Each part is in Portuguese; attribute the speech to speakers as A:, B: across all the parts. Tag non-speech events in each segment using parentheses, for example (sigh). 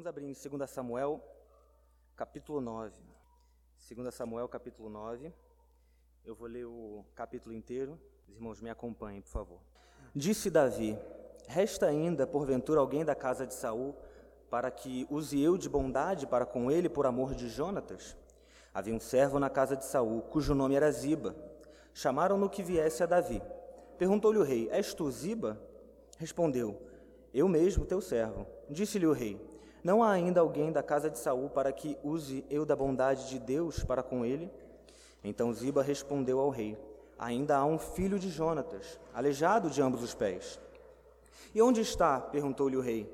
A: Vamos abrir em 2 Samuel, capítulo 9. 2 Samuel, capítulo 9. Eu vou ler o capítulo inteiro. Os irmãos me acompanhem, por favor. Disse Davi: Resta ainda, porventura, alguém da casa de Saul, para que use eu de bondade para com ele por amor de Jonatas? Havia um servo na casa de Saul, cujo nome era Ziba. Chamaram-no que viesse a Davi. Perguntou-lhe o rei: És tu Ziba? Respondeu: Eu mesmo, teu servo. Disse-lhe o rei: não há ainda alguém da casa de Saul para que use eu da bondade de Deus para com ele? Então Ziba respondeu ao rei: Ainda há um filho de Jonatas, aleijado de ambos os pés. E onde está? perguntou-lhe o rei.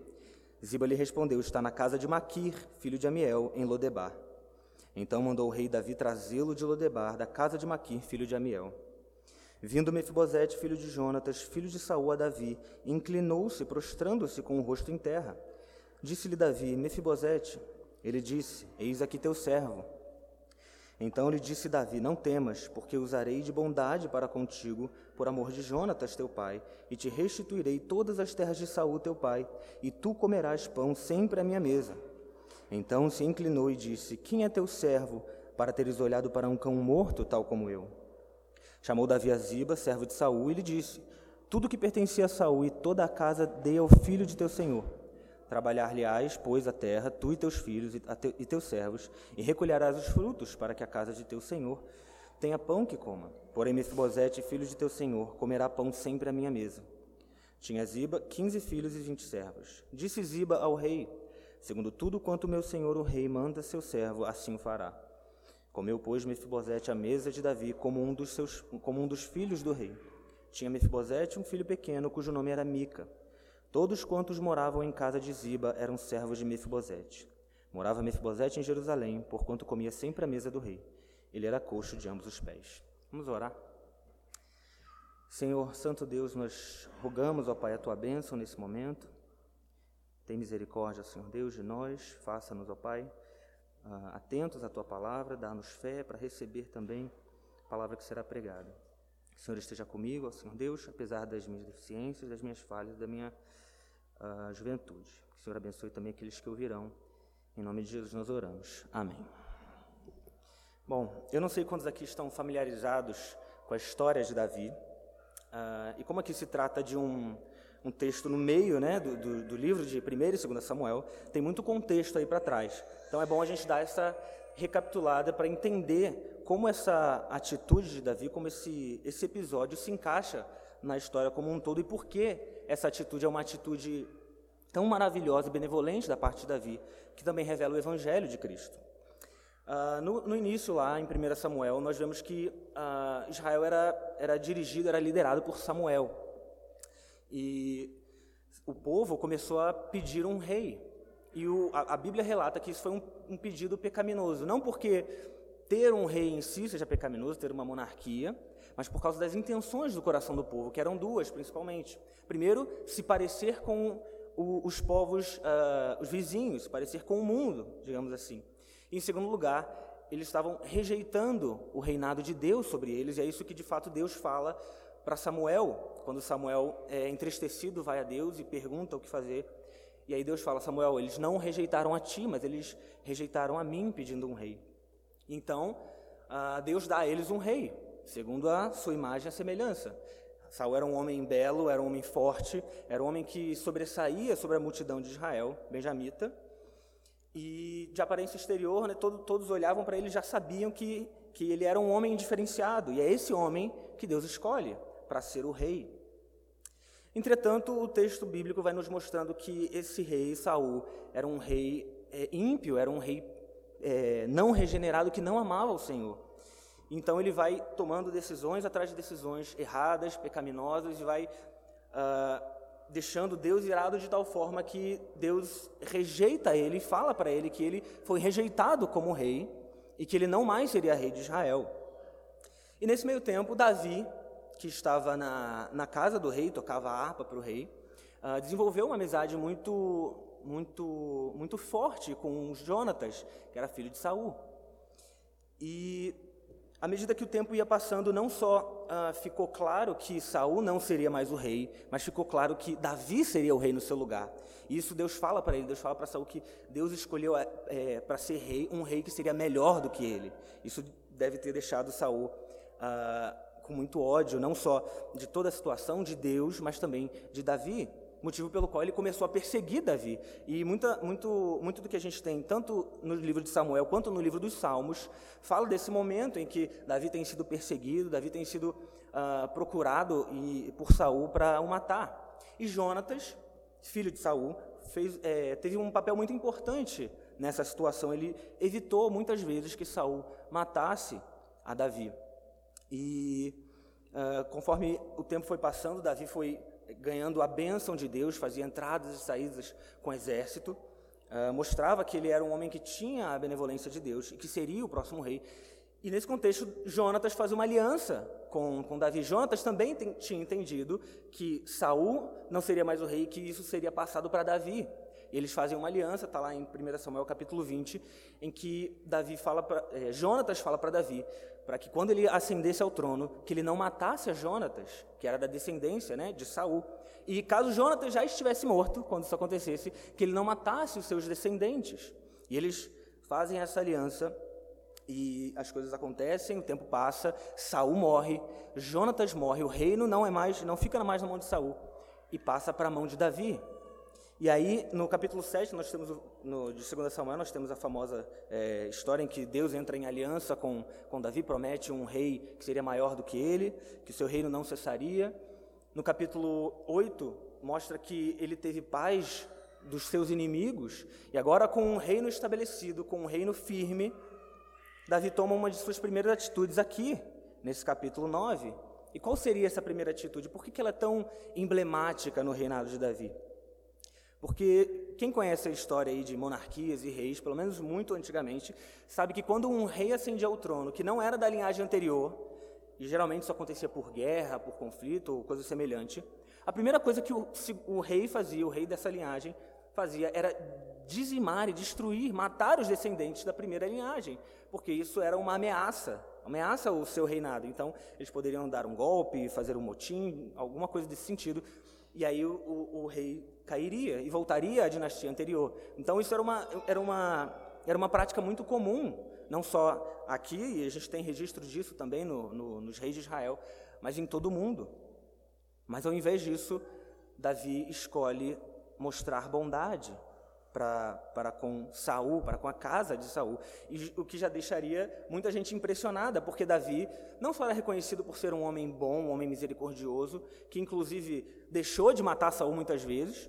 A: Ziba lhe respondeu: Está na casa de Maquir, filho de Amiel, em Lodebar. Então mandou o rei Davi trazê-lo de Lodebar, da casa de Maquir, filho de Amiel. Vindo Mefibosete, filho de Jonatas, filho de Saul, a Davi, inclinou-se, prostrando-se com o rosto em terra. Disse-lhe Davi: Mefibosete. Ele disse: Eis aqui teu servo. Então lhe disse Davi: Não temas, porque usarei de bondade para contigo, por amor de Jonatas teu pai, e te restituirei todas as terras de Saul teu pai, e tu comerás pão sempre à minha mesa. Então se inclinou e disse: Quem é teu servo, para teres olhado para um cão morto, tal como eu? Chamou Davi a Ziba, servo de Saul, e lhe disse: Tudo que pertencia a Saul e toda a casa dei ao filho de teu senhor. Trabalhar-lhe-ás, pois, a terra, tu e teus filhos e, te, e teus servos, e recolherás os frutos, para que a casa de teu senhor tenha pão que coma. Porém, Mefibosete, filho de teu senhor, comerá pão sempre à minha mesa. Tinha Ziba quinze filhos e vinte servos. Disse Ziba ao rei: Segundo tudo quanto meu senhor o rei manda seu servo, assim o fará. Comeu, pois, Mefibosete à mesa de Davi, como um dos, seus, como um dos filhos do rei. Tinha Mefibosete um filho pequeno, cujo nome era Mica. Todos quantos moravam em casa de Ziba eram servos de Mefibosete. Morava Mefibosete em Jerusalém, porquanto comia sempre à mesa do rei. Ele era coxo de ambos os pés. Vamos orar. Senhor, Santo Deus, nós rogamos, ó Pai, a tua bênção nesse momento. Tem misericórdia, Senhor Deus, de nós. Faça-nos, ó Pai, ah, atentos à tua palavra, dá-nos fé para receber também a palavra que será pregada. Que o Senhor esteja comigo, ó Senhor Deus, apesar das minhas deficiências, das minhas falhas, da minha a juventude. Que o Senhor abençoe também aqueles que ouvirão. Em nome de Jesus nós oramos. Amém. Bom, eu não sei quantos aqui estão familiarizados com a história de Davi. Uh, e como aqui se trata de um, um texto no meio né, do, do, do livro de 1 e 2 Samuel, tem muito contexto aí para trás. Então é bom a gente dar essa recapitulada para entender como essa atitude de Davi, como esse, esse episódio se encaixa na história como um todo e por que essa atitude é uma atitude tão maravilhosa e benevolente da parte de Davi, que também revela o Evangelho de Cristo. Uh, no, no, início, lá em 1 Samuel, nós vemos que uh, Israel era, era dirigido, era liderado por Samuel. E o povo começou a pedir um rei. E o, a, a, Bíblia relata que isso foi um, um pedido pecaminoso. Não porque ter um rei em si seja pecaminoso, ter uma monarquia, mas por causa das intenções do coração do povo, que eram duas principalmente. Primeiro, se parecer com o, os povos, uh, os vizinhos, se parecer com o mundo, digamos assim. E, em segundo lugar, eles estavam rejeitando o reinado de Deus sobre eles, e é isso que de fato Deus fala para Samuel, quando Samuel, é, entristecido, vai a Deus e pergunta o que fazer. E aí Deus fala: Samuel, eles não rejeitaram a ti, mas eles rejeitaram a mim pedindo um rei. Então, uh, Deus dá a eles um rei, segundo a sua imagem e semelhança. Saul era um homem belo, era um homem forte, era um homem que sobressaía sobre a multidão de Israel, benjamita, e de aparência exterior, né, todo, todos olhavam para ele e já sabiam que, que ele era um homem diferenciado, e é esse homem que Deus escolhe para ser o rei. Entretanto, o texto bíblico vai nos mostrando que esse rei, Saul, era um rei é, ímpio, era um rei é, não regenerado que não amava o Senhor. Então ele vai tomando decisões atrás de decisões erradas, pecaminosas, e vai uh, deixando Deus irado de tal forma que Deus rejeita ele fala para ele que ele foi rejeitado como rei e que ele não mais seria rei de Israel. E nesse meio tempo, Davi, que estava na, na casa do rei, tocava a harpa para o rei, uh, desenvolveu uma amizade muito, muito, muito forte com Jonatas, que era filho de Saul. E à medida que o tempo ia passando, não só uh, ficou claro que Saul não seria mais o rei, mas ficou claro que Davi seria o rei no seu lugar. E isso Deus fala para ele, Deus fala para Saul que Deus escolheu é, para ser rei um rei que seria melhor do que ele. Isso deve ter deixado Saul uh, com muito ódio, não só de toda a situação de Deus, mas também de Davi motivo pelo qual ele começou a perseguir Davi. E muita, muito, muito do que a gente tem, tanto no livro de Samuel quanto no livro dos Salmos, fala desse momento em que Davi tem sido perseguido, Davi tem sido uh, procurado e, por Saul para o matar. E Jonatas, filho de Saul, fez, é, teve um papel muito importante nessa situação. Ele evitou muitas vezes que Saul matasse a Davi. E uh, conforme o tempo foi passando, Davi foi ganhando a bênção de Deus, fazia entradas e saídas com o exército, uh, mostrava que ele era um homem que tinha a benevolência de Deus e que seria o próximo rei. E nesse contexto, Jonatas faz uma aliança com, com Davi. Jonatas também tem, tinha entendido que Saul não seria mais o rei que isso seria passado para Davi. Eles fazem uma aliança, está lá em 1 Samuel capítulo 20, em que Davi fala pra, é, Jonatas fala para Davi, para que quando ele ascendesse ao trono, que ele não matasse a Jonatas, que era da descendência né, de Saul. E caso Jonatas já estivesse morto, quando isso acontecesse, que ele não matasse os seus descendentes. E eles fazem essa aliança e as coisas acontecem, o tempo passa, Saul morre, Jonatas morre, o reino não é mais, não fica mais na mão de Saul e passa para a mão de Davi. E aí, no capítulo 7, nós temos, no, de 2 Samuel, nós temos a famosa é, história em que Deus entra em aliança com, com Davi, promete um rei que seria maior do que ele, que seu reino não cessaria. No capítulo 8, mostra que ele teve paz dos seus inimigos, e agora com um reino estabelecido, com um reino firme, Davi toma uma de suas primeiras atitudes aqui, nesse capítulo 9. E qual seria essa primeira atitude? Por que, que ela é tão emblemática no reinado de Davi? Porque quem conhece a história aí de monarquias e reis, pelo menos muito antigamente, sabe que quando um rei ascendia ao trono, que não era da linhagem anterior, e geralmente isso acontecia por guerra, por conflito ou coisa semelhante, a primeira coisa que o, o rei fazia, o rei dessa linhagem, fazia era dizimar e destruir, matar os descendentes da primeira linhagem, porque isso era uma ameaça, ameaça ao seu reinado. Então, eles poderiam dar um golpe, fazer um motim, alguma coisa desse sentido, e aí o, o, o rei cairia e voltaria à dinastia anterior. Então isso era uma, era uma, era uma prática muito comum, não só aqui, e a gente tem registro disso também no, no, nos reis de Israel, mas em todo o mundo. Mas ao invés disso, Davi escolhe mostrar bondade para, com Saul, para com a casa de Saul, e o que já deixaria muita gente impressionada, porque Davi não só era reconhecido por ser um homem bom, um homem misericordioso, que inclusive deixou de matar Saul muitas vezes,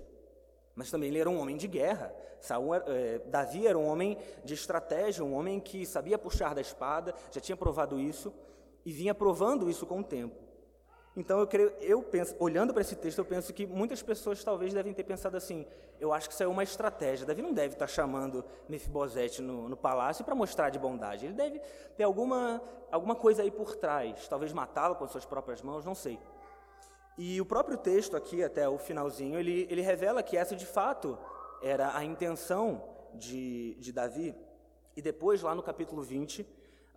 A: mas também ele era um homem de guerra. Saul, é, Davi era um homem de estratégia, um homem que sabia puxar da espada, já tinha provado isso e vinha provando isso com o tempo. Então eu creio, eu penso, olhando para esse texto, eu penso que muitas pessoas talvez devem ter pensado assim: eu acho que isso é uma estratégia. Davi não deve estar chamando Mefibosete no, no palácio para mostrar de bondade. Ele deve ter alguma alguma coisa aí por trás, talvez matá-lo com suas próprias mãos, não sei. E o próprio texto aqui, até o finalzinho, ele, ele revela que essa de fato era a intenção de, de Davi. E depois, lá no capítulo 20,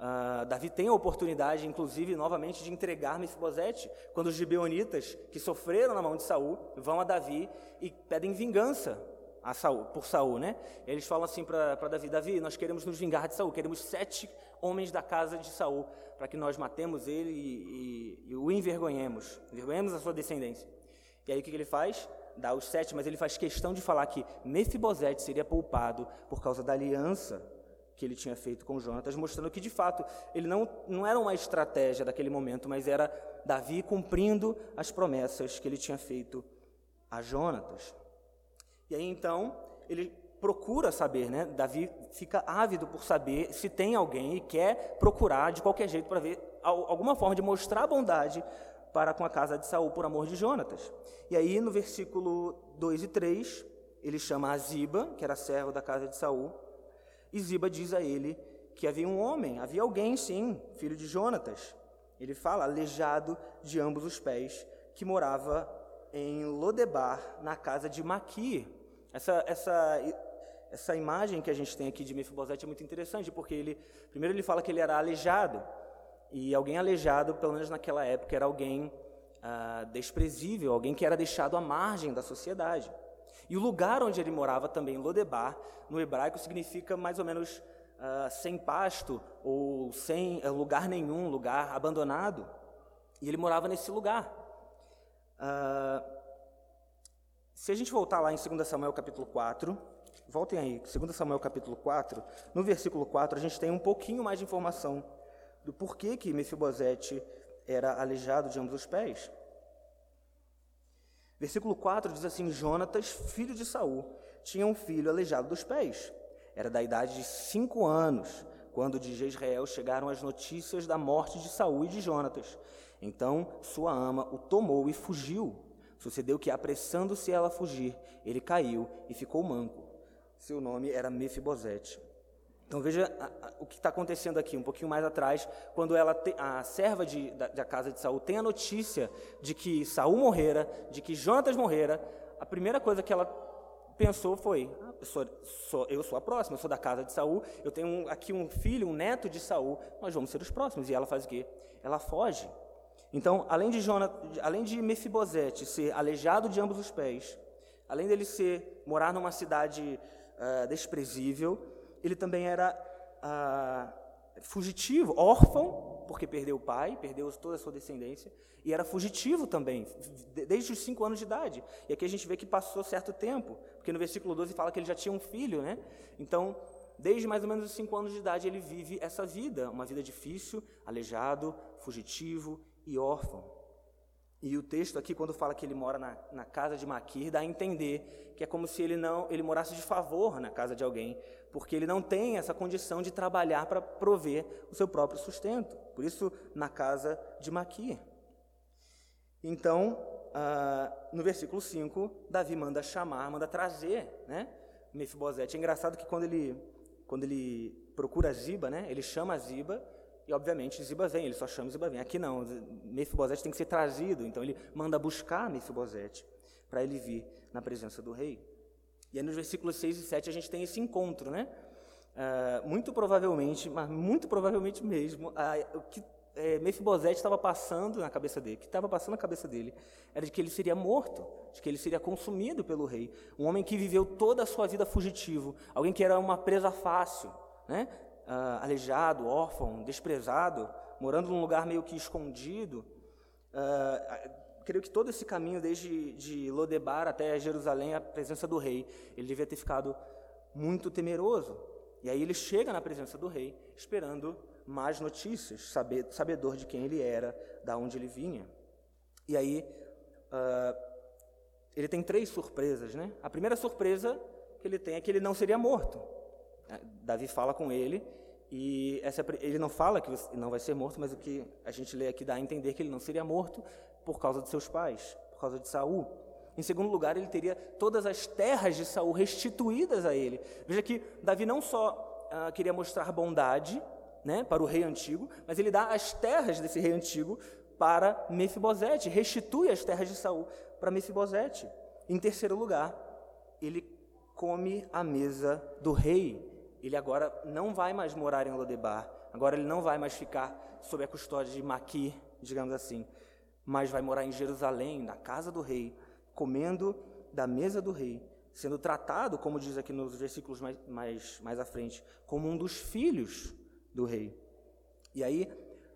A: uh, Davi tem a oportunidade, inclusive, novamente, de entregar Mefibosete, quando os gibeonitas, que sofreram na mão de Saul, vão a Davi e pedem vingança a Saul, por Saul, né? Eles falam assim para Davi: Davi, nós queremos nos vingar de Saul, queremos sete homens da casa de Saul, para que nós matemos ele e, e, e, o envergonhemos, envergonhemos a sua descendência. E aí o que, que ele faz? Dá os sete, mas ele faz questão de falar que Mefibosete seria poupado por causa da aliança que ele tinha feito com Jonatas, mostrando que de fato ele não, não era uma estratégia daquele momento, mas era Davi cumprindo as promessas que ele tinha feito a Jonatas. E aí então ele procura saber, né? Davi fica ávido por saber se tem alguém e quer procurar de qualquer jeito para ver alguma forma de mostrar bondade para com a casa de Saul por amor de Jonatas. E aí no versículo 2 e 3, ele chama a Ziba, que era servo da casa de Saul, e Ziba diz a ele que havia um homem, havia alguém sim, filho de Jonatas. Ele fala, aleijado de ambos os pés, que morava em Lodebar, na casa de Maquir. Essa, essa essa imagem que a gente tem aqui de Mefibosete é muito interessante, porque ele, primeiro ele fala que ele era aleijado, E alguém aleijado, pelo menos naquela época, era alguém ah, desprezível, alguém que era deixado à margem da sociedade. E o lugar onde ele morava também, Lodebar, no hebraico significa mais ou menos ah, sem pasto ou sem uh, lugar nenhum, lugar abandonado. E ele morava nesse lugar. Uh, se a gente voltar lá em 2 Samuel capítulo 4, voltem aí, 2 Samuel capítulo 4, no versículo 4 a gente tem um pouquinho mais de informação do porquê que Mefibosete era aleijado de ambos os pés. Versículo 4 diz assim: Jonatas, filho de Saul, tinha um filho aleijado dos pés. Era da idade de cinco anos, quando de Jezreel chegaram as notícias da morte de Saul e de Jonatas. Então sua ama o tomou e fugiu. Sucedeu que, apressando-se ela a fugir, ele caiu e ficou manco. Seu nome era Mefibosete. Então veja o que está acontecendo aqui, um pouquinho mais atrás, quando ela te, a serva de, da, da, casa de Saul tem a notícia de que Saul morrera, de que Jonatas morrera, a primeira coisa que ela pensou foi: ah, eu, sou, sou, eu sou a próxima, eu sou da casa de Saul, eu tenho um, aqui um filho, um neto de Saul, nós vamos ser os próximos. E ela faz o quê? Ela foge. Então, além de, Jonathan, além de Mefibosete ser aleijado de ambos os pés, além dele ser morar numa cidade uh, desprezível, ele também era uh, fugitivo, órfão, porque perdeu o pai, perdeu toda a sua descendência, e era fugitivo também, desde os cinco anos de idade. E aqui a gente vê que passou certo tempo, porque no versículo 12 fala que ele já tinha um filho, né? Então, desde mais ou menos os cinco anos de idade, ele vive essa vida, uma vida difícil, aleijado, fugitivo e órfão. E o texto aqui, quando fala que ele mora na, na casa de Maquir, dá a entender que é como se ele não ele morasse de favor na casa de alguém, porque ele não tem essa condição de trabalhar para prover o seu próprio sustento. Por isso, na casa de Maquir. Então, ah, no versículo 5, Davi manda chamar, manda trazer né, Mefibosete. É engraçado que quando ele, quando ele procura Ziba, né, ele chama Ziba e, obviamente, Ziba vem, ele só chama Ziba vem. Aqui não, Mefibosete tem que ser trazido, então ele manda buscar Mefibosete para ele vir na presença do rei. E aí nos versículos 6 e 7 a gente tem esse encontro, né? Uh, muito provavelmente, mas muito provavelmente mesmo, uh, o que é, Mefibosete estava passando na cabeça dele, que estava passando na cabeça dele, era de que ele seria morto, de que ele seria consumido pelo rei. Um homem que viveu toda a sua vida fugitivo, alguém que era uma presa fácil, né? Uh, aleijado, órfão, desprezado, morando num lugar meio que escondido. Uh, creio que todo esse caminho, desde de Lodebar até Jerusalém, a presença do rei, ele devia ter ficado muito temeroso. E aí ele chega na presença do rei, esperando mais notícias, sabedor de quem ele era, da onde ele vinha. E aí uh, ele tem três surpresas, né? A primeira surpresa que ele tem é que ele não seria morto. Davi fala com ele e essa, ele não fala que não vai ser morto, mas o que a gente lê aqui dá a entender que ele não seria morto por causa de seus pais, por causa de Saul. Em segundo lugar, ele teria todas as terras de Saul restituídas a ele. Veja que Davi não só ah, queria mostrar bondade né, para o rei antigo, mas ele dá as terras desse rei antigo para Mefibosete, restitui as terras de Saul para Mefibosete. Em terceiro lugar, ele come a mesa do rei ele agora não vai mais morar em Lodebar, agora ele não vai mais ficar sob a custódia de Maquir, digamos assim, mas vai morar em Jerusalém, na casa do rei, comendo da mesa do rei, sendo tratado, como diz aqui nos versículos mais, mais, mais à frente, como um dos filhos do rei. E aí,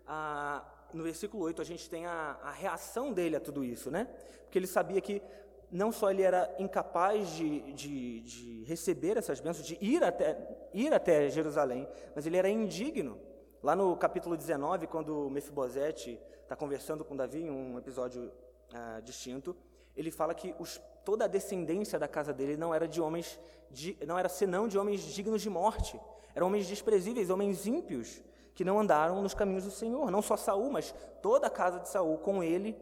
A: a, no versículo 8, a gente tem a, a reação dele a tudo isso, né? Porque ele sabia que não só ele era incapaz de, de, de, receber essas bênçãos, de ir até, ir até Jerusalém, mas ele era indigno. Lá no capítulo 19, quando Mefibosete está conversando com Davi, em um episódio ah, distinto, ele fala que os, toda a descendência da casa dele não era de homens, de, não era senão de homens dignos de morte. Eram homens desprezíveis, homens ímpios, que não andaram nos caminhos do Senhor. Não só Saul, mas toda a casa de Saul com ele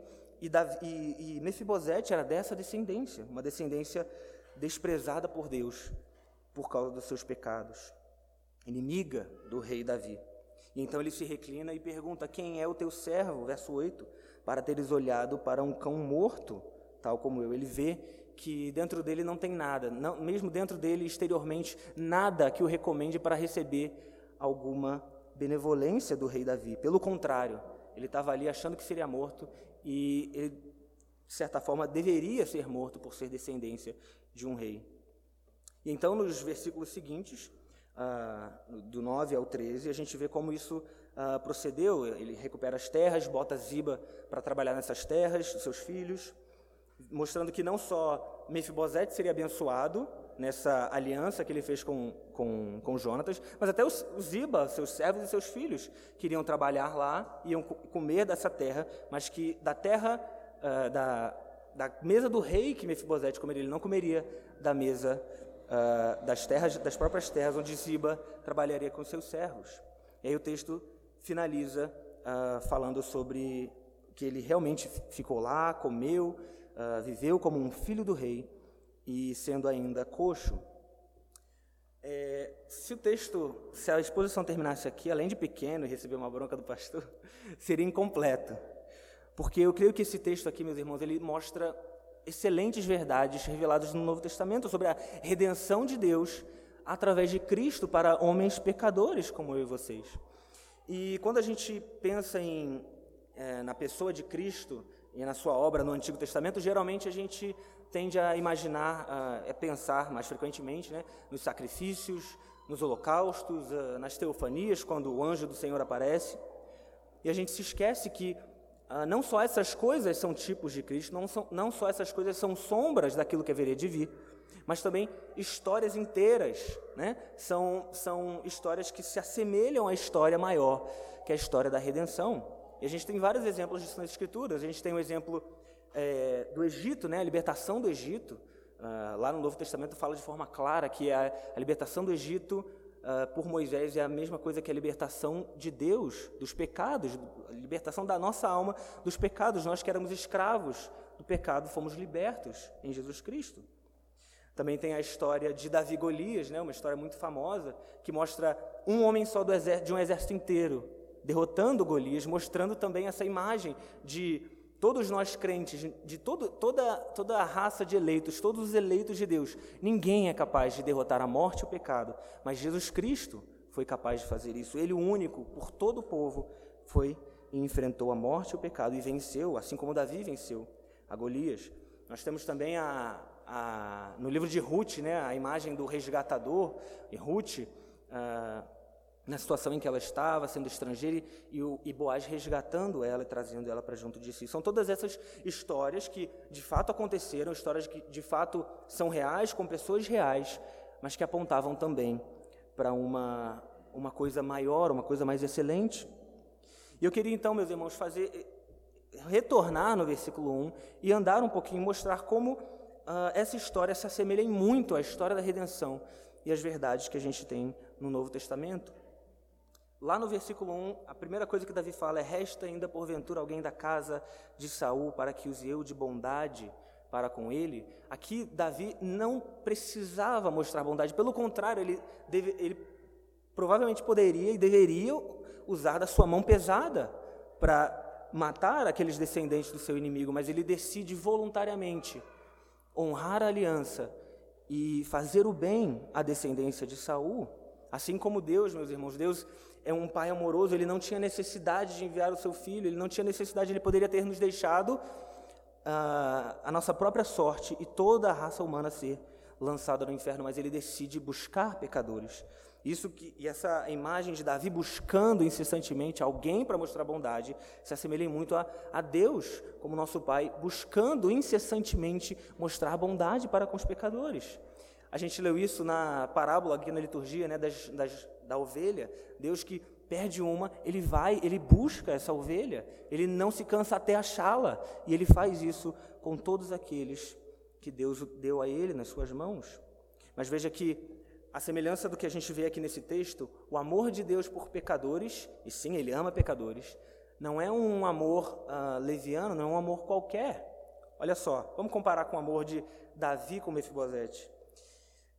A: e, Davi, e, e Mefibosete era dessa descendência, uma descendência desprezada por Deus por causa dos seus pecados, inimiga do rei Davi. E então ele se reclina e pergunta: Quem é o teu servo? Verso 8: Para teres olhado para um cão morto, tal como eu. Ele vê que dentro dele não tem nada, não, mesmo dentro dele exteriormente, nada que o recomende para receber alguma benevolência do rei Davi. Pelo contrário, ele estava ali achando que seria morto e ele, de certa forma, deveria ser morto por ser descendência de um rei. E então, nos versículos seguintes, ah, do 9 ao 13, a gente vê como isso ah, procedeu. Ele recupera as terras, bota Ziba para trabalhar nessas terras, seus filhos, mostrando que não só Mefibosete seria abençoado nessa aliança que ele fez com, com, com Jonatas, mas até os, Ziba, seus servos e seus filhos, queriam trabalhar lá, iam comer dessa terra, mas que da terra, uh, da, da mesa do rei que Mefibosete comeria, ele não comeria da mesa uh, das terras, das próprias terras onde Ziba trabalharia com seus servos. E aí o texto finaliza uh, falando sobre que ele realmente ficou lá, comeu, viveu como um filho do rei, e sendo ainda coxo. É, se o texto, se a exposição terminasse aqui, além de pequeno e receber uma bronca do pastor, (laughs) seria incompleto. Porque eu creio que esse texto aqui, meus irmãos, ele mostra excelentes verdades reveladas no Novo Testamento sobre a redenção de Deus através de Cristo para homens pecadores como eu e vocês. E quando a gente pensa em, é, na pessoa de Cristo e na sua obra no Antigo Testamento, geralmente a gente tende a imaginar, a, a pensar mais frequentemente né, nos sacrifícios, nos holocaustos, nas teofanias, quando o anjo do Senhor aparece. E a gente se esquece que não só essas coisas são tipos de Cristo, não, são, não só essas coisas são sombras daquilo que haveria de vir, mas também histórias inteiras, né? são, são histórias que se assemelham à história maior, que é a história da redenção. E a gente tem vários exemplos disso nas Escrituras. A gente tem o exemplo é, do Egito, né, a libertação do Egito, uh, lá no Novo Testamento fala de forma clara que a, a libertação do Egito uh, por Moisés é a mesma coisa que a libertação de Deus dos pecados, a libertação da nossa alma dos pecados. Nós que éramos escravos do pecado fomos libertos em Jesus Cristo. Também tem a história de Davi Golias, né, uma história muito famosa, que mostra um homem só de um exército inteiro derrotando Golias, mostrando também essa imagem de todos nós crentes, de todo, toda, toda a raça de eleitos, todos os eleitos de Deus, ninguém é capaz de derrotar a morte e o pecado, mas Jesus Cristo foi capaz de fazer isso. Ele, o único, por todo o povo, foi e enfrentou a morte e o pecado e venceu, assim como Davi venceu a Golias. Nós temos também a, a, no livro de Ruth, né, a imagem do resgatador, e Ruth, uh, na situação em que ela estava, sendo estrangeira, e, o, e Boaz resgatando ela e trazendo ela para junto de si. São todas essas histórias que de fato aconteceram, histórias que de fato são reais, com pessoas reais, mas que apontavam também para uma, uma coisa maior, uma coisa mais excelente. E eu queria então, meus irmãos, fazer retornar no versículo 1 e andar um pouquinho, mostrar como uh, essa história se assemelha muito à história da redenção e às verdades que a gente tem no Novo Testamento. Lá no versículo 1, a primeira coisa que Davi fala é: Resta ainda porventura alguém da casa de Saul para que use eu de bondade para com ele. Aqui, Davi não precisava mostrar bondade, pelo contrário, ele, deve, ele provavelmente poderia e deveria usar da sua mão pesada para matar aqueles descendentes do seu inimigo, mas ele decide voluntariamente honrar a aliança e fazer o bem à descendência de Saul. Assim como Deus, meus irmãos, Deus é um pai amoroso, ele não tinha necessidade de enviar o seu filho, ele não tinha necessidade, ele poderia ter nos deixado uh, a nossa própria sorte e toda a raça humana ser lançada no inferno, mas ele decide buscar pecadores. Isso que, e essa imagem de Davi buscando incessantemente alguém para mostrar bondade se assemelha muito a, a Deus, como nosso Pai, buscando incessantemente mostrar bondade para com os pecadores. A gente leu isso na parábola aqui na liturgia, né, das, das da ovelha, Deus que perde uma, ele vai, ele busca essa ovelha, ele não se cansa até achá-la, e ele faz isso com todos aqueles que Deus deu a ele nas suas mãos. Mas veja que a semelhança do que a gente vê aqui nesse texto, o amor de Deus por pecadores, e sim, ele ama pecadores, não é um amor uh, leviano, não é um amor qualquer. Olha só, vamos comparar com o amor de Davi com Mefibosete.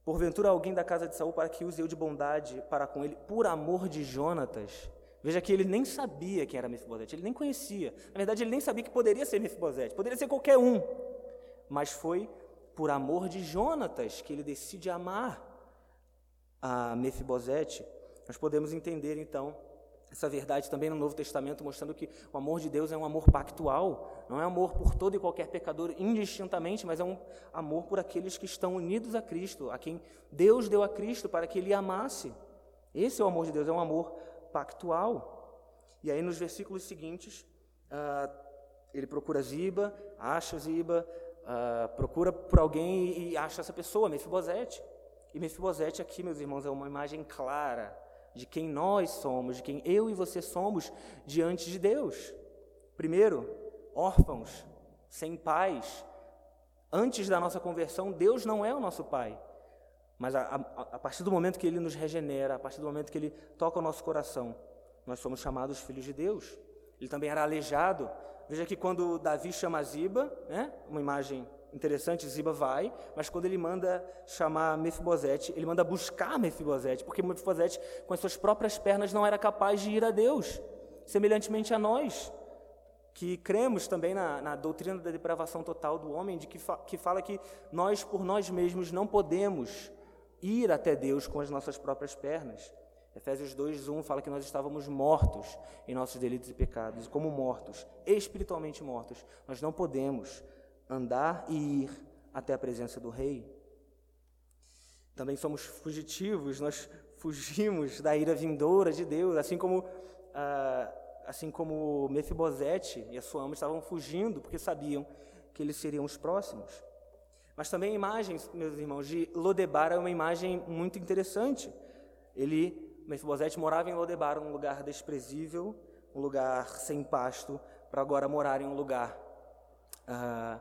A: Porventura alguém da casa de Saul para que use eu de bondade para com ele, por amor de Jonatas. Veja que ele nem sabia quem era Mefibosete, ele nem conhecia. Na verdade, ele nem sabia que poderia ser Mefibosete, poderia ser qualquer um. Mas foi por amor de Jonatas que ele decide amar a Mefibosete. Nós podemos entender então essa verdade também no Novo Testamento, mostrando que o amor de Deus é um amor pactual, não é amor por todo e qualquer pecador indistintamente, mas é um amor por aqueles que estão unidos a Cristo, a quem Deus deu a Cristo para que ele amasse. Esse é o amor de Deus, é um amor pactual. E aí nos versículos seguintes, ah, ele procura Ziba, acha Ziba, ah, procura por alguém e acha essa pessoa, Mefibosete. E Mefibosete aqui, meus irmãos, é uma imagem clara de quem nós somos, de quem eu e você somos diante de Deus. Primeiro, órfãos, sem pais. Antes da nossa conversão, Deus não é o nosso pai. Mas a, a, a, partir do momento que Ele nos regenera, a partir do momento que Ele toca o nosso coração, nós somos chamados filhos de Deus. Ele também era aleijado. Veja que quando Davi chama Ziba, né, uma imagem interessante, Ziba vai, mas quando ele manda chamar Mefibosete, ele manda buscar Mefibosete, porque Mefibosete, com as suas próprias pernas, não era capaz de ir a Deus, semelhantemente a nós, que cremos também na, na doutrina da depravação total do homem, de que, fa, que fala que nós, por nós mesmos, não podemos ir até Deus com as nossas próprias pernas. Efésios 2:1 fala que nós estávamos mortos em nossos delitos e pecados, e como mortos, espiritualmente mortos, nós não podemos andar e ir até a presença do Rei. Também somos fugitivos, nós fugimos da ira vindoura de Deus, assim como, ah, assim como Mefibosete e a sua ama estavam fugindo porque sabiam que eles seriam os próximos. Mas também a imagem, meus irmãos, de Lodebar é uma imagem muito interessante. Ele, Mefibosete, morava em Lodebar, um lugar desprezível, um lugar sem pasto, para agora morar em um lugar ah,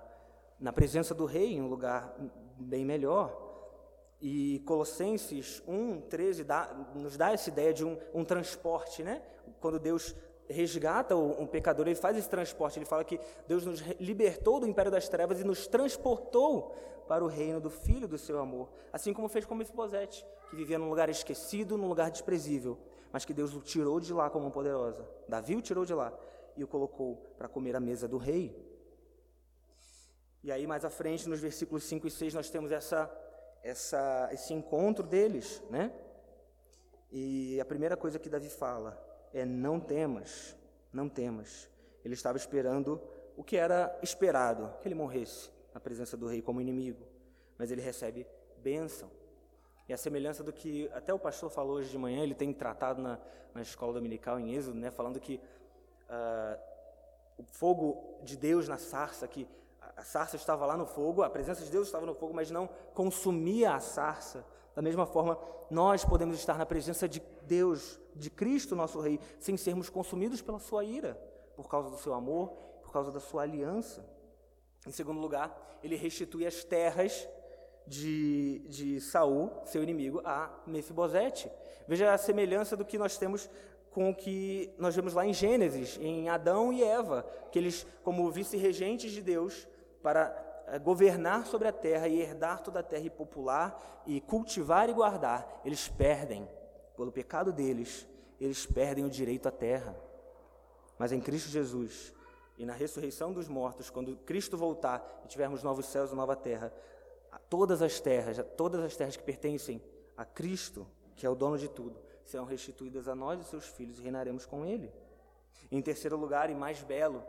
A: na presença do rei, em um lugar bem melhor. E Colossenses 1, 13 dá, nos dá essa ideia de um, um transporte, né? Quando Deus resgata um pecador, ele faz esse transporte, ele fala que Deus nos libertou do império das trevas e nos transportou para o reino do Filho do seu amor, assim como fez com Mefibosete, que vivia num lugar esquecido, num lugar desprezível, mas que Deus o tirou de lá como poderosa. Davi o tirou de lá e o colocou para comer à mesa do rei. E aí, mais à frente, nos versículos 5 e 6, nós temos essa, essa, esse encontro deles, né? E a primeira coisa que Davi fala é: não temas, não temas. Ele estava esperando o que era esperado, que ele morresse na presença do rei como inimigo. Mas ele recebe bênção. E a semelhança do que até o pastor falou hoje de manhã, ele tem tratado na, na escola dominical em Êxodo, né, falando que uh, o fogo de Deus na sarça, que a sarça estava lá no fogo, a presença de Deus estava no fogo, mas não consumia a sarça. Da mesma forma, nós podemos estar na presença de Deus, de Cristo, nosso Rei, sem sermos consumidos pela sua ira, por causa do seu amor, por causa da sua aliança. Em segundo lugar, ele restitui as terras de, de Saul, seu inimigo, a Mefibosete. Veja a semelhança do que nós temos com o que nós vemos lá em Gênesis, em Adão e Eva, que eles, como vice-regentes de Deus, para eh, governar sobre a terra e herdar toda a terra e popular e cultivar e guardar, eles perdem, pelo pecado deles, eles perdem o direito à terra. Mas em Cristo Jesus e na ressurreição dos mortos, quando Cristo voltar e tivermos novos céus e nova terra, todas as terras, todas as terras que pertencem a Cristo, que é o dono de tudo, serão restituídas a nós e seus filhos e reinaremos com Ele. Em terceiro lugar, e mais belo,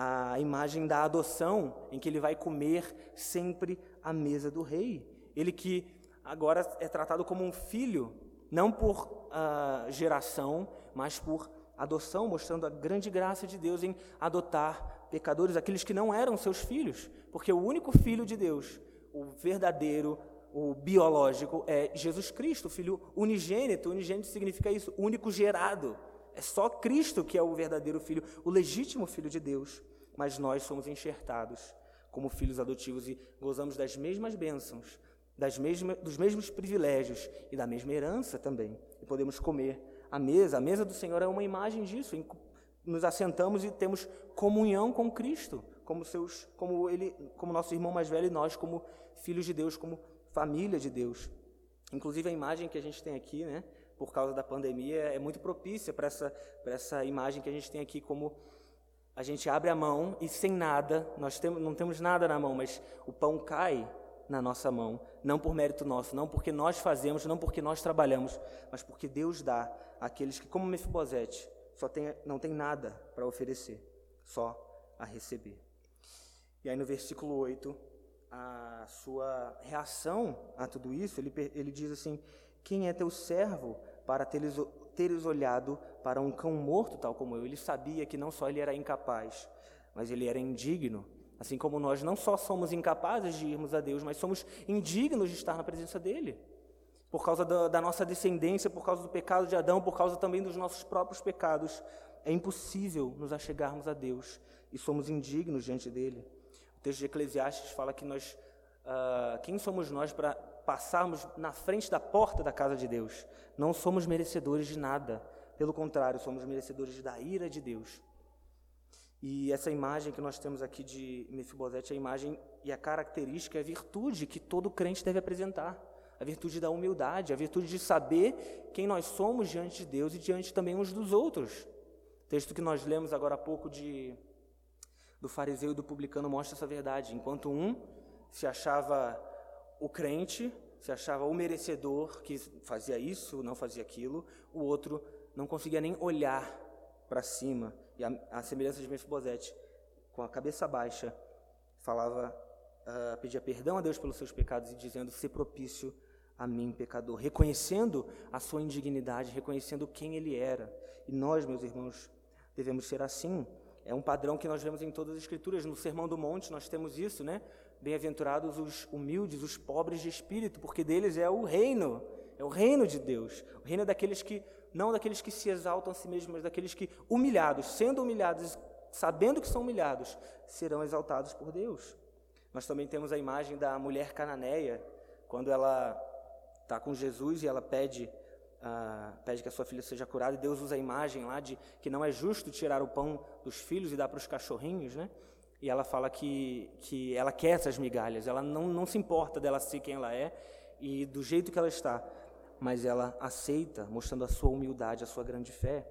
A: a imagem da adoção, em que ele vai comer sempre à mesa do rei. Ele que agora é tratado como um filho, não por uh, geração, mas por adoção, mostrando a grande graça de Deus em adotar pecadores, aqueles que não eram seus filhos, porque o único filho de Deus, o verdadeiro, o biológico, é Jesus Cristo, o filho unigênito. Unigênito significa isso, único gerado. É só Cristo que é o verdadeiro filho, o legítimo filho de Deus. Mas nós somos enxertados como filhos adotivos e gozamos das mesmas bênçãos, das mesmas, dos mesmos privilégios e da mesma herança também. E podemos comer a mesa. A mesa do Senhor é uma imagem disso. Nos assentamos e temos comunhão com Cristo, como seus, como ele, como nosso irmão mais velho e nós como filhos de Deus, como família de Deus. Inclusive a imagem que a gente tem aqui, né? Por causa da pandemia, é muito propícia para essa, essa imagem que a gente tem aqui, como a gente abre a mão e sem nada, nós temos, não temos nada na mão, mas o pão cai na nossa mão, não por mérito nosso, não porque nós fazemos, não porque nós trabalhamos, mas porque Deus dá àqueles que, como Mefibosete, só tem, não tem nada para oferecer, só a receber. E aí no versículo 8, a sua reação a tudo isso, ele, ele diz assim: Quem é teu servo para teres, teres olhado para um cão morto tal como eu? Ele sabia que não só ele era incapaz, mas ele era indigno Assim como nós não só somos incapazes de irmos a Deus, mas somos indignos de estar na presença dEle. Por causa da, da, nossa descendência, por causa do pecado de Adão, por causa também dos nossos próprios pecados, é impossível nos achegarmos a Deus e somos indignos diante dele. O texto de Eclesiastes fala que nós, uh, quem somos nós para passarmos na frente da porta da casa de Deus? Não somos merecedores de nada, pelo contrário, somos merecedores da ira de Deus. E essa imagem que nós temos aqui de Mefibosete, a imagem e a característica, a virtude que todo crente deve apresentar. A virtude da humildade, a virtude de saber quem nós somos diante de Deus e diante também uns dos outros. O texto que nós lemos agora há pouco de, do fariseu e do publicano mostra essa verdade. Enquanto um se achava o crente, se achava o merecedor, que fazia isso, não fazia aquilo, o outro não conseguia nem olhar para cima e a, a semelhança de Mefibosete, com a cabeça baixa, falava, uh, pedia perdão a Deus pelos seus pecados e dizendo: "Se propício a mim, pecador", reconhecendo a sua indignidade, reconhecendo quem ele era. E nós, meus irmãos, devemos ser assim. É um padrão que nós vemos em todas as escrituras. No Sermão do Monte nós temos isso, né? Bem-aventurados os humildes, os pobres de espírito, porque deles é o reino, é o reino de Deus. O reino é daqueles que não daqueles que se exaltam a si mesmos, mas daqueles que, humilhados, sendo humilhados, sabendo que são humilhados, serão exaltados por Deus. Nós também temos a imagem da mulher cananeia, quando ela está com Jesus e ela pede, uh, pede que a sua filha seja curada, e Deus usa a imagem lá de que não é justo tirar o pão dos filhos e dar para os cachorrinhos, né? E ela fala que, que ela quer essas migalhas, ela não, não se importa dela ser quem ela é e do jeito que ela está mas ela aceita, mostrando a sua humildade, a sua grande fé.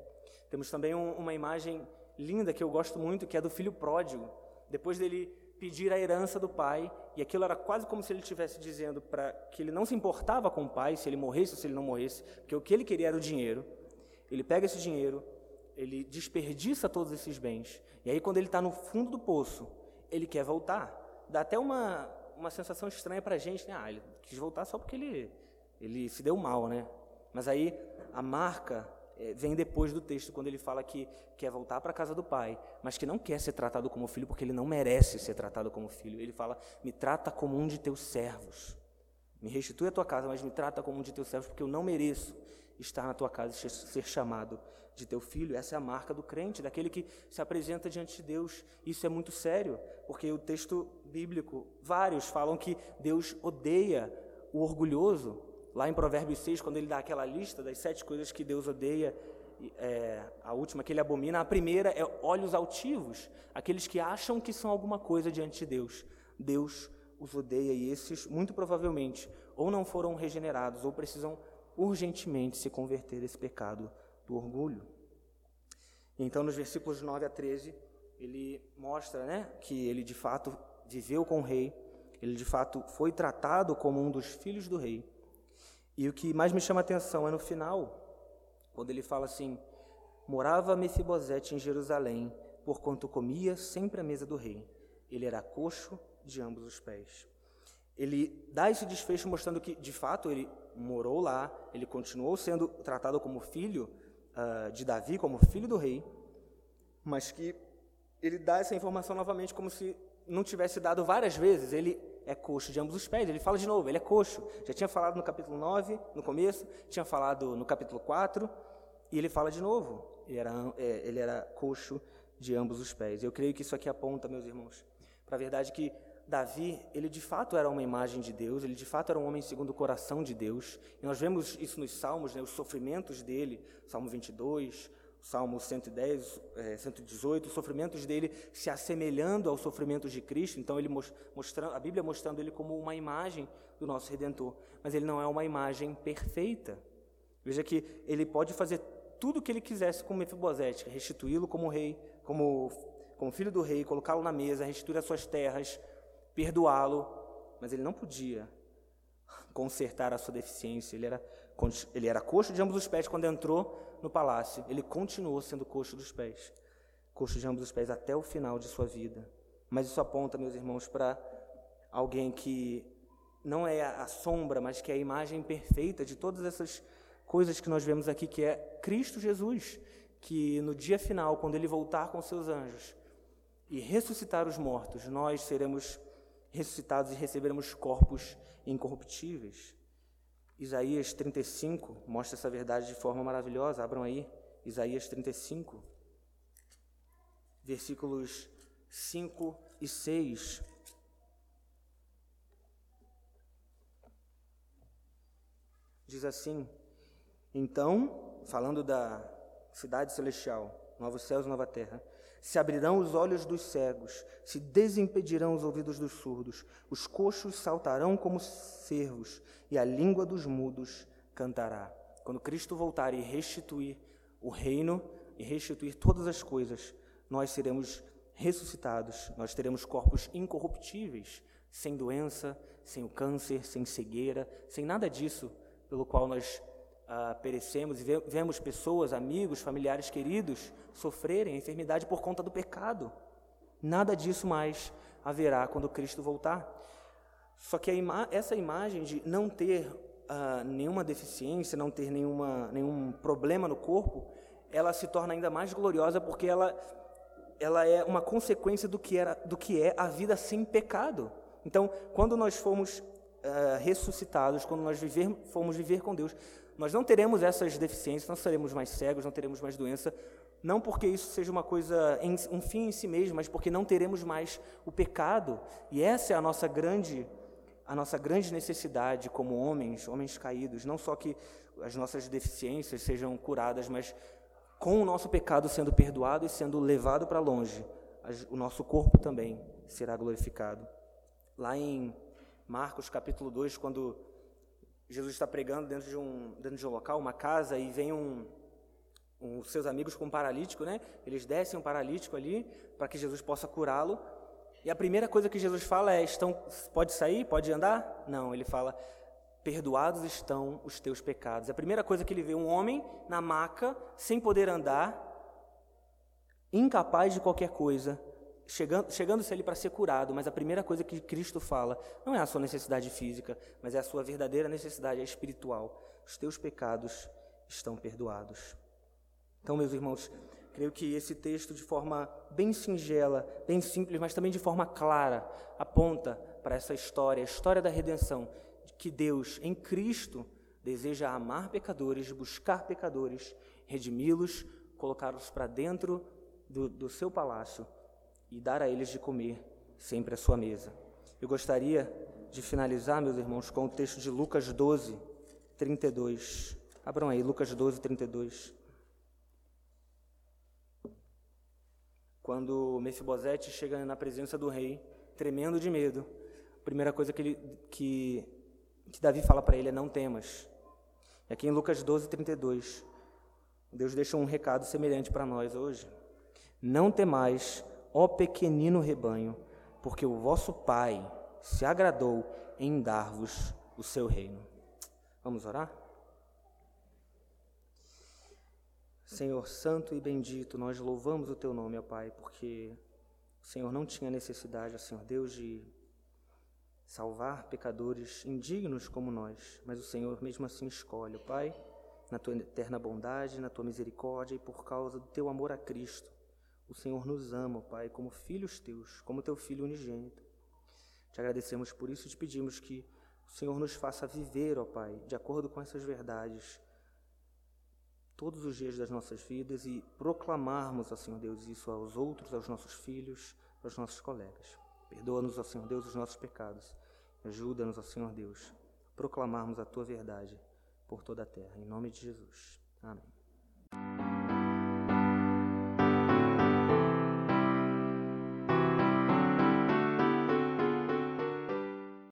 A: Temos também um, uma imagem linda que eu gosto muito, que é do filho pródigo. Depois dele pedir a herança do pai, e aquilo era quase como se ele estivesse dizendo para que ele não se importava com o pai, se ele morresse ou se ele não morresse, porque o que ele queria era o dinheiro. Ele pega esse dinheiro, ele desperdiça todos esses bens, e aí quando ele está no fundo do poço, ele quer voltar. Dá até uma, uma sensação estranha para a gente, né? Ah, ele quis voltar só porque ele ele se deu mal, né? Mas aí a marca é, vem depois do texto, quando ele fala que quer voltar para a casa do pai, mas que não quer ser tratado como filho, porque ele não merece ser tratado como filho. Ele fala: Me trata como um de teus servos. Me restitui a tua casa, mas me trata como um de teus servos, porque eu não mereço estar na tua casa e ser chamado de teu filho. Essa é a marca do crente, daquele que se apresenta diante de Deus. Isso é muito sério, porque o texto bíblico, vários falam que Deus odeia o orgulhoso, Lá em Provérbios 6, quando ele dá aquela lista das sete coisas que Deus odeia, é, a última que ele abomina, a primeira é olhos altivos, aqueles que acham que são alguma coisa diante de Deus. Deus os odeia e esses, muito provavelmente, ou não foram regenerados, ou precisam urgentemente se converter desse pecado do orgulho. Então, nos versículos 9 a 13, ele mostra né, que ele de fato viveu com o rei, ele de fato foi tratado como um dos filhos do rei. E o que mais me chama a atenção é no final, quando ele fala assim: Morava Mefibosete em Jerusalém, porquanto comia sempre à mesa do rei. Ele era coxo de ambos os pés. Ele dá esse desfecho mostrando que, de fato, ele morou lá, ele continuou sendo tratado como filho uh, de Davi, como filho do rei, mas que ele dá essa informação novamente como se não tivesse dado várias vezes. Ele é coxo de ambos os pés. Ele fala de novo, ele é coxo. Já tinha falado no capítulo 9, no começo, tinha falado no capítulo 4, e ele fala de novo. Ele era, é, ele era coxo de ambos os pés. Eu creio que isso aqui aponta, meus irmãos, para a verdade que Davi, ele de fato era uma imagem de Deus, ele de fato era um homem segundo o coração de Deus. E nós vemos isso nos salmos, né, os sofrimentos dele, Salmo 22, Salmo 110, é, 118, os sofrimentos dele se assemelhando aos sofrimentos de Cristo, então ele mostrando, a Bíblia mostrando ele como uma imagem do nosso Redentor, mas ele não é uma imagem perfeita. Veja que ele pode fazer tudo o que ele quisesse com Mefibosete, restituí-lo como rei, como, como filho do rei, colocá-lo na mesa, restituir as suas terras, perdoá-lo, mas ele não podia consertar a sua deficiência. Ele era, ele era coxo de ambos os pés quando entrou no palácio. Ele continuou sendo coxo dos pés, coxo de ambos os pés até o final de sua vida. Mas isso aponta, meus irmãos, para alguém que não é a sombra, mas que é a imagem perfeita de todas essas coisas que nós vemos aqui, que é Cristo Jesus, que no dia final, quando ele voltar com seus anjos e ressuscitar os mortos, nós seremos ressuscitados e receberemos corpos incorruptíveis. Isaías 35 mostra essa verdade de forma maravilhosa. Abram aí, Isaías 35, versículos 5 e 6. Diz assim: Então, falando da cidade celestial, novos céus e nova terra, se abrirão os olhos dos cegos, se desimpedirão os ouvidos dos surdos, os coxos saltarão como cervos, e a língua dos mudos cantará. Quando Cristo voltar e restituir o reino e restituir todas as coisas, nós seremos ressuscitados, nós teremos corpos incorruptíveis, sem doença, sem o câncer, sem cegueira, sem nada disso pelo qual nós ah, perecemos e vemos pessoas, amigos, familiares queridos sofrerem enfermidade por conta do pecado. Nada disso mais haverá quando Cristo voltar. Só que ima essa imagem de não ter ah, nenhuma deficiência, não ter nenhuma, nenhum problema no corpo, ela se torna ainda mais gloriosa porque ela, ela é uma consequência do que, era, do que é a vida sem pecado. Então, quando nós fomos uh, ressuscitados, quando nós viver, formos viver com Deus, nós não teremos essas deficiências, não seremos mais cegos, não teremos mais doença, não porque isso seja uma coisa, um fim em si mesmo, mas porque não teremos mais o pecado. E essa é a nossa grande, a nossa grande necessidade como homens, homens caídos, não só que as nossas deficiências sejam curadas, mas com o nosso pecado sendo perdoado e sendo levado para longe, o nosso corpo também será glorificado. Lá em Marcos capítulo 2, quando Jesus está pregando dentro de um, dentro de um local, uma casa, e vem um, um seus amigos com um paralítico, né? Eles descem um paralítico ali para que Jesus possa curá-lo. E a primeira coisa que Jesus fala é: estão, pode sair, pode andar? Não, ele fala: perdoados estão os teus pecados. A primeira coisa que ele vê um homem na maca, sem poder andar, incapaz de qualquer coisa, chegando, chegando-se ali para ser curado, mas a primeira coisa que Cristo fala não é a sua necessidade física, mas é a sua verdadeira necessidade espiritual. Os teus pecados estão perdoados. Então, meus irmãos, creio que esse texto, de forma bem singela, bem simples, mas também de forma clara, aponta para essa história, a história da redenção, de que Deus, em Cristo, deseja amar pecadores, buscar pecadores, redimi-los, colocá-los para dentro do, do seu palácio e dar a eles de comer sempre à sua mesa. Eu gostaria de finalizar, meus irmãos, com o texto de Lucas 12, 32. Abram aí, Lucas 12, 32. Quando Mefibosete chega na presença do rei, tremendo de medo, a primeira coisa que, ele, que, que Davi fala para ele é: Não temas. E aqui em Lucas 12, 32, Deus deixa um recado semelhante para nós hoje. Não temais, ó pequenino rebanho, porque o vosso Pai se agradou em dar-vos o seu reino. Vamos orar? Senhor Santo e bendito, nós louvamos o Teu nome, ó Pai, porque o Senhor não tinha necessidade, ó Senhor Deus, de salvar pecadores indignos como nós, mas o Senhor mesmo assim escolhe, ó Pai, na Tua eterna bondade, na Tua misericórdia e por causa do Teu amor a Cristo o Senhor nos ama, Pai, como filhos teus, como teu filho unigênito. Te agradecemos por isso e te pedimos que o Senhor nos faça viver, ó Pai, de acordo com essas verdades, todos os dias das nossas vidas e proclamarmos, ó Senhor Deus, isso aos outros, aos nossos filhos, aos nossos colegas. Perdoa-nos, ó Senhor Deus, os nossos pecados. Ajuda-nos, ó Senhor Deus, a proclamarmos a tua verdade por toda a terra. Em nome de Jesus. Amém.